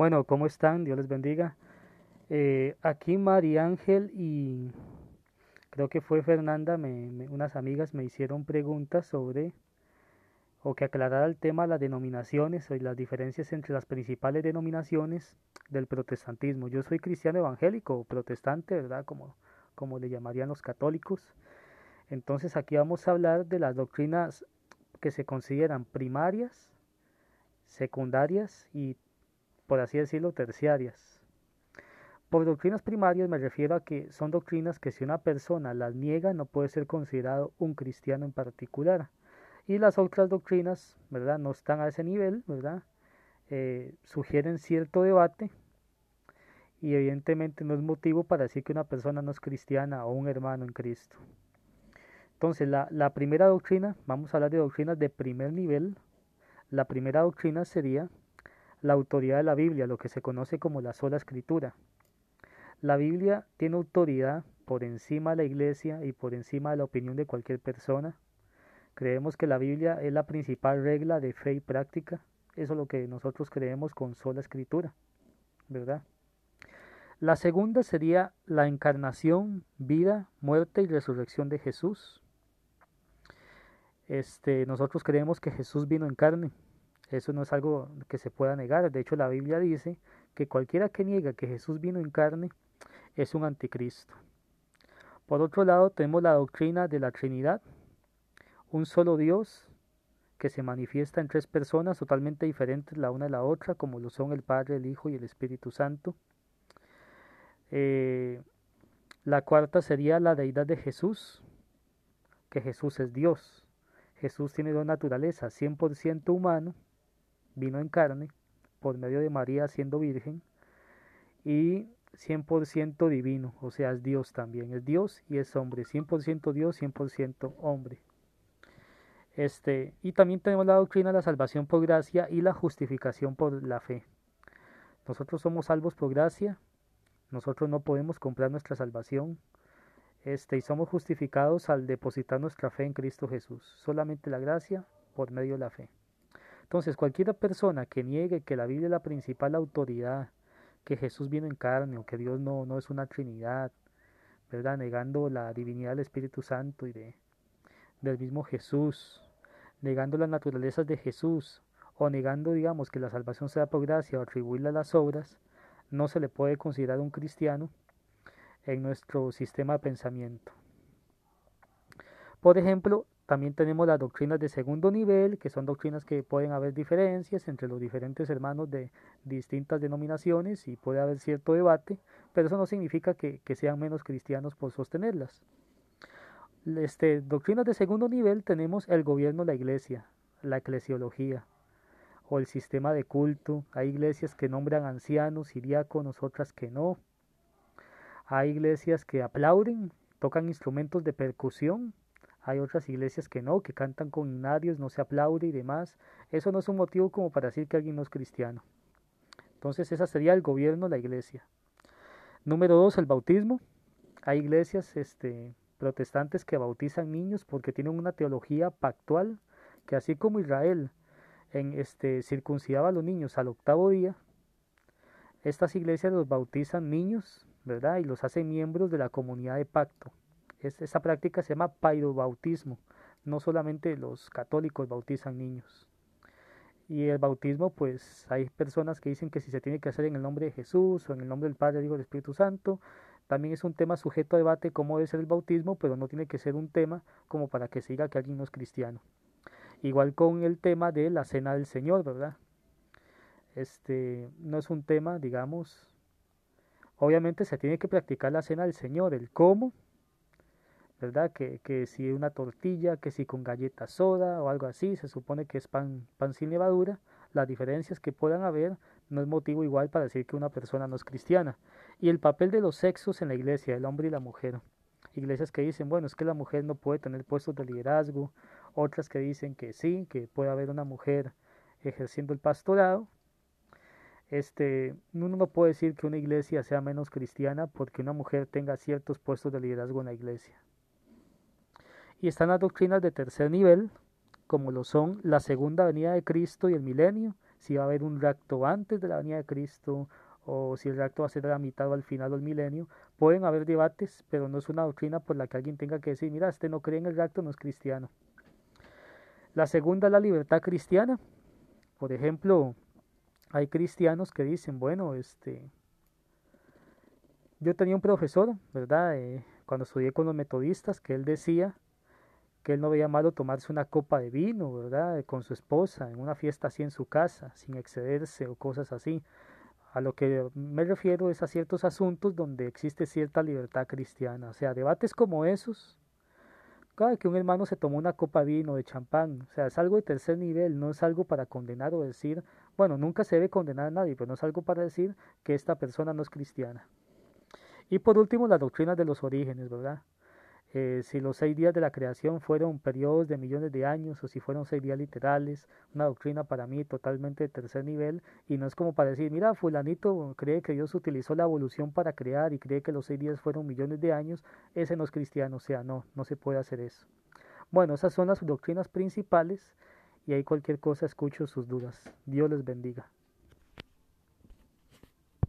Bueno, ¿cómo están? Dios les bendiga. Eh, aquí María Ángel y creo que fue Fernanda, unas amigas me hicieron preguntas sobre o que aclarara el tema de las denominaciones y las diferencias entre las principales denominaciones del protestantismo. Yo soy cristiano evangélico, protestante, ¿verdad? Como, como le llamarían los católicos. Entonces aquí vamos a hablar de las doctrinas que se consideran primarias, secundarias y, por así decirlo, terciarias. Por doctrinas primarias me refiero a que son doctrinas que si una persona las niega no puede ser considerado un cristiano en particular. Y las otras doctrinas, ¿verdad? No están a ese nivel, ¿verdad? Eh, sugieren cierto debate y evidentemente no es motivo para decir que una persona no es cristiana o un hermano en Cristo. Entonces, la, la primera doctrina, vamos a hablar de doctrinas de primer nivel. La primera doctrina sería la autoridad de la Biblia, lo que se conoce como la sola escritura. La Biblia tiene autoridad por encima de la iglesia y por encima de la opinión de cualquier persona. Creemos que la Biblia es la principal regla de fe y práctica. Eso es lo que nosotros creemos con sola escritura, ¿verdad? La segunda sería la encarnación, vida, muerte y resurrección de Jesús. Este, nosotros creemos que Jesús vino en carne. Eso no es algo que se pueda negar. De hecho, la Biblia dice que cualquiera que niega que Jesús vino en carne es un anticristo. Por otro lado, tenemos la doctrina de la Trinidad, un solo Dios que se manifiesta en tres personas totalmente diferentes la una de la otra, como lo son el Padre, el Hijo y el Espíritu Santo. Eh, la cuarta sería la deidad de Jesús, que Jesús es Dios. Jesús tiene dos naturalezas, 100% humano, vino en carne, por medio de María siendo virgen, y 100% divino, o sea, es Dios también, es Dios y es hombre, 100% Dios, 100% hombre. Este, y también tenemos la doctrina de la salvación por gracia y la justificación por la fe. Nosotros somos salvos por gracia, nosotros no podemos comprar nuestra salvación, este, y somos justificados al depositar nuestra fe en Cristo Jesús. Solamente la gracia por medio de la fe. Entonces, cualquier persona que niegue que la Biblia es la principal autoridad, que Jesús vino en carne o que Dios no, no es una Trinidad, ¿verdad? Negando la divinidad del Espíritu Santo y de, del mismo Jesús, negando las naturalezas de Jesús, o negando, digamos, que la salvación sea por gracia o atribuirla a las obras, no se le puede considerar un cristiano en nuestro sistema de pensamiento. Por ejemplo, también tenemos las doctrinas de segundo nivel, que son doctrinas que pueden haber diferencias entre los diferentes hermanos de distintas denominaciones y puede haber cierto debate, pero eso no significa que, sean menos cristianos por sostenerlas. Este, doctrinas de segundo nivel tenemos el gobierno la iglesia, la eclesiología o el sistema de culto. Hay iglesias que nombran ancianos y otras que no. Hay iglesias que aplauden, tocan instrumentos de percusión. Hay otras iglesias que no, que cantan con himnarios, no se aplaude y demás. Eso no es un motivo como para decir que alguien no es cristiano. Entonces esa sería el gobierno la iglesia. Número dos, el bautismo. Hay iglesias este, protestantes que bautizan niños porque tienen una teología pactual que así como Israel en este circuncidaba a los niños al octavo día, estas iglesias los bautizan niños ¿verdad? Y los hace miembros de la comunidad de pacto. Es, esa práctica se llama paidobautismo. No solamente los católicos bautizan niños. Y el bautismo, pues hay personas que dicen que si se tiene que hacer en el nombre de Jesús o en el nombre del Padre, Hijo del Espíritu Santo, también es un tema sujeto a debate cómo debe ser el bautismo, pero no tiene que ser un tema como para que se diga que alguien no es cristiano. Igual con el tema de la cena del Señor, ¿verdad? Este no es un tema, digamos, Obviamente se tiene que practicar la cena del Señor, el cómo, ¿verdad? Que, que si una tortilla, que si con galleta soda o algo así, se supone que es pan, pan sin levadura. Las diferencias que puedan haber no es motivo igual para decir que una persona no es cristiana. Y el papel de los sexos en la iglesia, el hombre y la mujer. Iglesias que dicen, bueno, es que la mujer no puede tener puestos de liderazgo, otras que dicen que sí, que puede haber una mujer ejerciendo el pastorado, este, uno no puede decir que una iglesia sea menos cristiana porque una mujer tenga ciertos puestos de liderazgo en la iglesia. Y están las doctrinas de tercer nivel, como lo son la segunda venida de Cristo y el milenio, si va a haber un rapto antes de la venida de Cristo o si el rapto va a ser a la mitad o al final del milenio. Pueden haber debates, pero no es una doctrina por la que alguien tenga que decir, mira, este no cree en el rapto, no es cristiano. La segunda es la libertad cristiana. Por ejemplo, hay cristianos que dicen, bueno, este, yo tenía un profesor, ¿verdad? Eh, cuando estudié con los metodistas, que él decía que él no veía malo tomarse una copa de vino, ¿verdad? Con su esposa, en una fiesta así en su casa, sin excederse o cosas así. A lo que me refiero es a ciertos asuntos donde existe cierta libertad cristiana. O sea, debates como esos, cada que un hermano se tomó una copa de vino, de champán, o sea, es algo de tercer nivel, no es algo para condenar o decir, bueno, nunca se debe condenar a nadie, pero no es algo para decir que esta persona no es cristiana. Y por último, las doctrinas de los orígenes, ¿verdad? Eh, si los seis días de la creación fueron periodos de millones de años o si fueron seis días literales, una doctrina para mí totalmente de tercer nivel y no es como para decir, mira, fulanito cree que Dios utilizó la evolución para crear y cree que los seis días fueron millones de años, ese no es cristiano, o sea, no, no se puede hacer eso. Bueno, esas son las doctrinas principales y ahí cualquier cosa escucho sus dudas. Dios les bendiga.